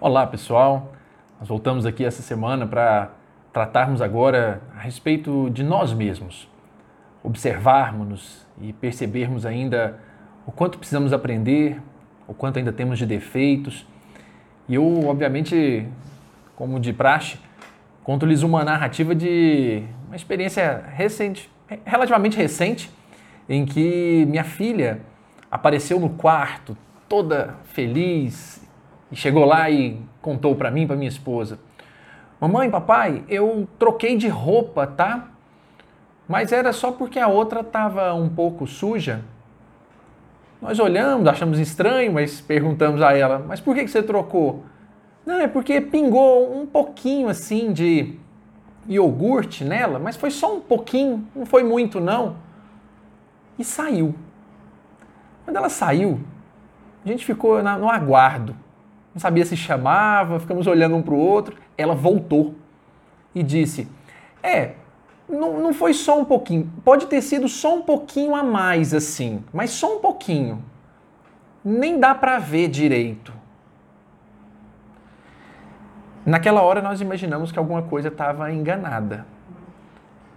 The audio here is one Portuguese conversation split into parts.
Olá pessoal, nós voltamos aqui essa semana para tratarmos agora a respeito de nós mesmos, observarmos-nos e percebermos ainda o quanto precisamos aprender, o quanto ainda temos de defeitos. E eu, obviamente, como de praxe, conto-lhes uma narrativa de uma experiência recente, relativamente recente, em que minha filha apareceu no quarto toda feliz e chegou lá e contou para mim, para minha esposa: "Mamãe, papai, eu troquei de roupa, tá? Mas era só porque a outra estava um pouco suja." Nós olhamos, achamos estranho, mas perguntamos a ela: "Mas por que você trocou?" Não, é porque pingou um pouquinho assim de iogurte nela, mas foi só um pouquinho, não foi muito não. E saiu. Quando ela saiu, a gente ficou no aguardo. Não sabia se chamava, ficamos olhando um para o outro. Ela voltou e disse: É, não, não foi só um pouquinho. Pode ter sido só um pouquinho a mais assim, mas só um pouquinho. Nem dá para ver direito. Naquela hora nós imaginamos que alguma coisa estava enganada.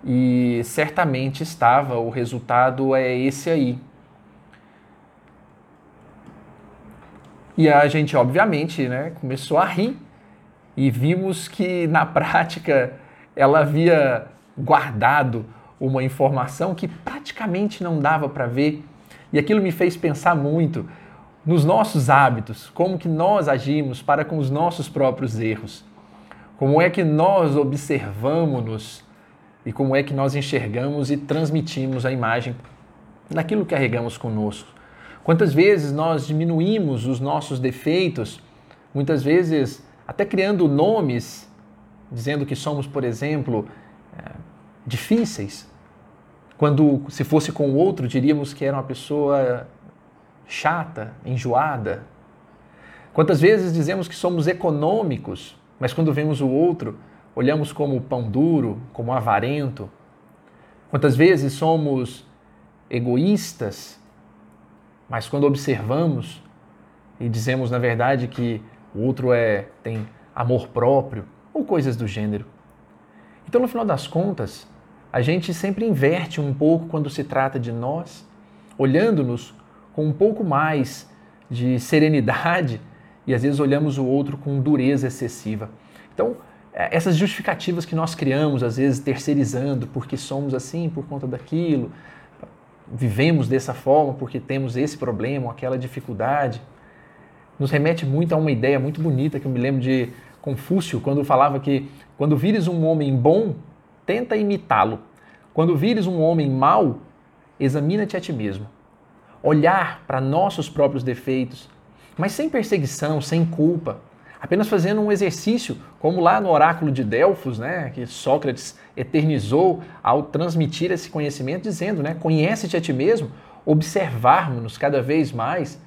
E certamente estava, o resultado é esse aí. E a gente, obviamente, né, começou a rir e vimos que na prática ela havia guardado uma informação que praticamente não dava para ver. E aquilo me fez pensar muito nos nossos hábitos, como que nós agimos para com os nossos próprios erros. Como é que nós observamos-nos e como é que nós enxergamos e transmitimos a imagem daquilo que carregamos conosco. Quantas vezes nós diminuímos os nossos defeitos, muitas vezes até criando nomes, dizendo que somos, por exemplo, é, difíceis, quando se fosse com o outro diríamos que era uma pessoa chata, enjoada. Quantas vezes dizemos que somos econômicos, mas quando vemos o outro, olhamos como pão duro, como avarento? Quantas vezes somos egoístas, mas quando observamos e dizemos na verdade que o outro é tem amor próprio ou coisas do gênero. Então, no final das contas, a gente sempre inverte um pouco quando se trata de nós, olhando-nos com um pouco mais de serenidade e às vezes olhamos o outro com dureza excessiva. Então, é, essas justificativas que nós criamos, às vezes terceirizando, porque somos assim, por conta daquilo, vivemos dessa forma porque temos esse problema, aquela dificuldade, nos remete muito a uma ideia muito bonita que eu me lembro de Confúcio, quando falava que quando vires um homem bom, tenta imitá-lo. Quando vires um homem mau, examina-te a ti mesmo. Olhar para nossos próprios defeitos, mas sem perseguição, sem culpa, apenas fazendo um exercício, como lá no oráculo de Delfos, né, que Sócrates eternizou ao transmitir esse conhecimento, dizendo, né, conhece-te a ti mesmo, observarmos-nos cada vez mais,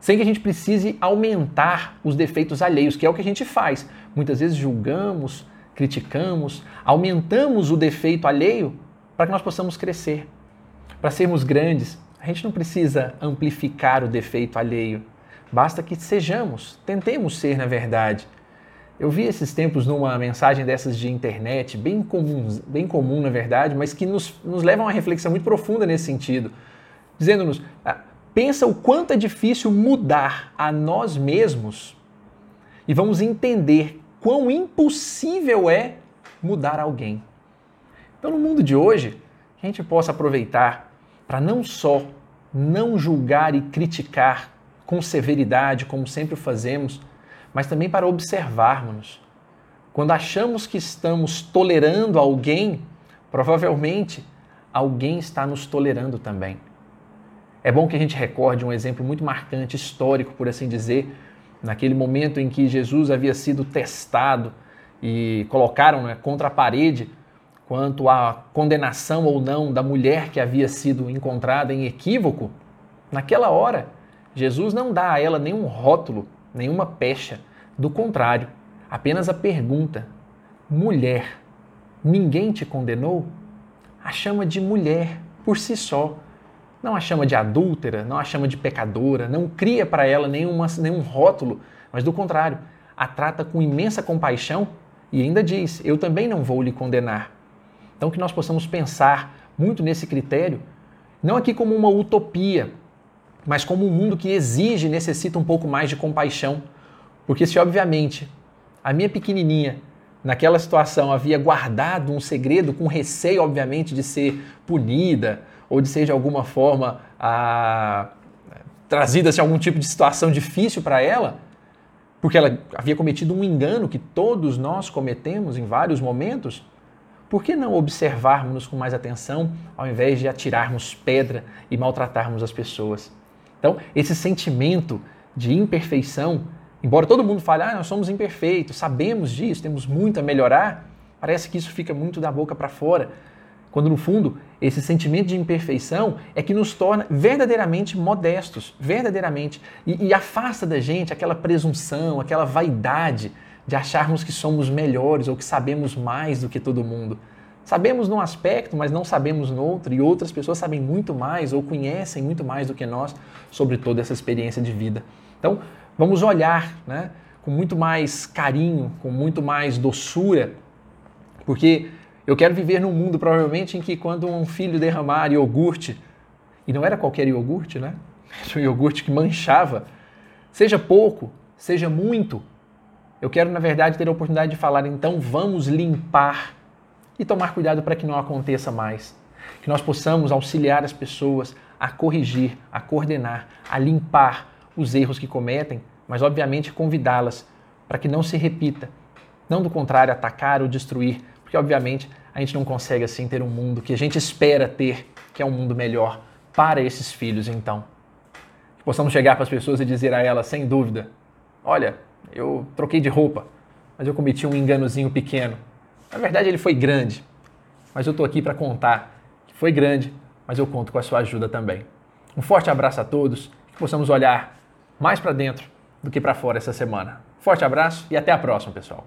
sem que a gente precise aumentar os defeitos alheios, que é o que a gente faz. Muitas vezes julgamos, criticamos, aumentamos o defeito alheio para que nós possamos crescer, para sermos grandes. A gente não precisa amplificar o defeito alheio. Basta que sejamos, tentemos ser na verdade. Eu vi esses tempos numa mensagem dessas de internet, bem comum, bem comum na verdade, mas que nos, nos leva a uma reflexão muito profunda nesse sentido, dizendo-nos: ah, pensa o quanto é difícil mudar a nós mesmos e vamos entender quão impossível é mudar alguém. Então, no mundo de hoje, que a gente possa aproveitar para não só não julgar e criticar com severidade, como sempre fazemos, mas também para observarmos. Quando achamos que estamos tolerando alguém, provavelmente alguém está nos tolerando também. É bom que a gente recorde um exemplo muito marcante, histórico, por assim dizer, naquele momento em que Jesus havia sido testado e colocaram né, contra a parede quanto à condenação ou não da mulher que havia sido encontrada em equívoco. Naquela hora, Jesus não dá a ela nenhum rótulo, nenhuma pecha. Do contrário, apenas a pergunta: mulher, ninguém te condenou? A chama de mulher por si só. Não a chama de adúltera, não a chama de pecadora, não cria para ela nenhuma, nenhum rótulo, mas do contrário, a trata com imensa compaixão e ainda diz: Eu também não vou lhe condenar. Então, que nós possamos pensar muito nesse critério, não aqui como uma utopia, mas como um mundo que exige e necessita um pouco mais de compaixão. Porque se, obviamente, a minha pequenininha, naquela situação, havia guardado um segredo com receio, obviamente, de ser punida ou de ser de alguma forma a... trazida a algum tipo de situação difícil para ela, porque ela havia cometido um engano que todos nós cometemos em vários momentos, por que não observarmos com mais atenção ao invés de atirarmos pedra e maltratarmos as pessoas? Então, esse sentimento de imperfeição, embora todo mundo fale, ah, nós somos imperfeitos, sabemos disso, temos muito a melhorar, parece que isso fica muito da boca para fora. Quando no fundo, esse sentimento de imperfeição é que nos torna verdadeiramente modestos, verdadeiramente, e, e afasta da gente aquela presunção, aquela vaidade de acharmos que somos melhores ou que sabemos mais do que todo mundo. Sabemos num aspecto, mas não sabemos no outro, e outras pessoas sabem muito mais ou conhecem muito mais do que nós sobre toda essa experiência de vida. Então, vamos olhar né, com muito mais carinho, com muito mais doçura, porque eu quero viver num mundo provavelmente em que quando um filho derramar iogurte, e não era qualquer iogurte, né? Era um iogurte que manchava, seja pouco, seja muito, eu quero, na verdade, ter a oportunidade de falar, então vamos limpar e tomar cuidado para que não aconteça mais. Que nós possamos auxiliar as pessoas a corrigir, a coordenar, a limpar os erros que cometem, mas obviamente convidá-las para que não se repita. Não do contrário, atacar ou destruir, porque obviamente a gente não consegue assim ter um mundo que a gente espera ter, que é um mundo melhor para esses filhos, então. Que possamos chegar para as pessoas e dizer a elas, sem dúvida, olha, eu troquei de roupa, mas eu cometi um enganozinho pequeno. Na verdade, ele foi grande, mas eu estou aqui para contar que foi grande, mas eu conto com a sua ajuda também. Um forte abraço a todos, que possamos olhar mais para dentro do que para fora essa semana. Forte abraço e até a próxima, pessoal.